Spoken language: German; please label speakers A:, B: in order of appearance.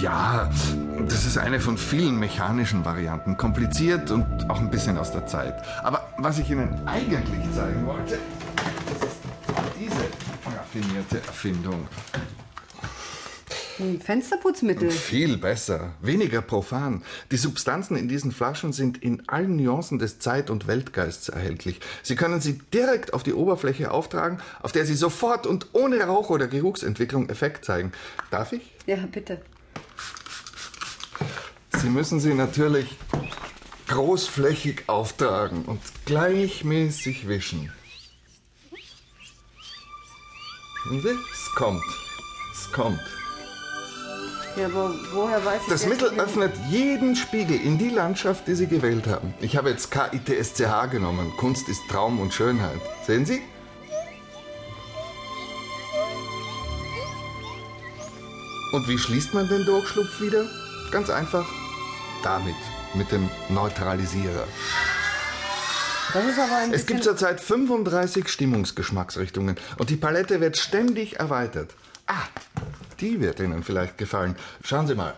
A: Ja, das ist eine von vielen mechanischen Varianten. Kompliziert und auch ein bisschen aus der Zeit. Aber was ich Ihnen eigentlich zeigen wollte, das ist diese raffinierte Erfindung.
B: Fensterputzmittel.
A: Viel besser, weniger profan. Die Substanzen in diesen Flaschen sind in allen Nuancen des Zeit- und Weltgeists erhältlich. Sie können sie direkt auf die Oberfläche auftragen, auf der sie sofort und ohne Rauch- oder Geruchsentwicklung Effekt zeigen. Darf ich?
B: Ja, bitte.
A: Sie müssen sie natürlich großflächig auftragen und gleichmäßig wischen. Es kommt. Es kommt.
B: Ja, aber woher weiß ich
A: Das
B: jetzt,
A: Mittel
B: wie-
A: öffnet jeden Spiegel in die Landschaft, die Sie gewählt haben. Ich habe jetzt KITSCH genommen. Kunst ist Traum und Schönheit. Sehen Sie? Und wie schließt man den Durchschlupf wieder? Ganz einfach. Damit. Mit dem Neutralisierer.
B: Das
A: Es gibt zurzeit 35 Stimmungsgeschmacksrichtungen und die Palette wird ständig erweitert. Ah, die wird Ihnen vielleicht gefallen. Schauen Sie mal.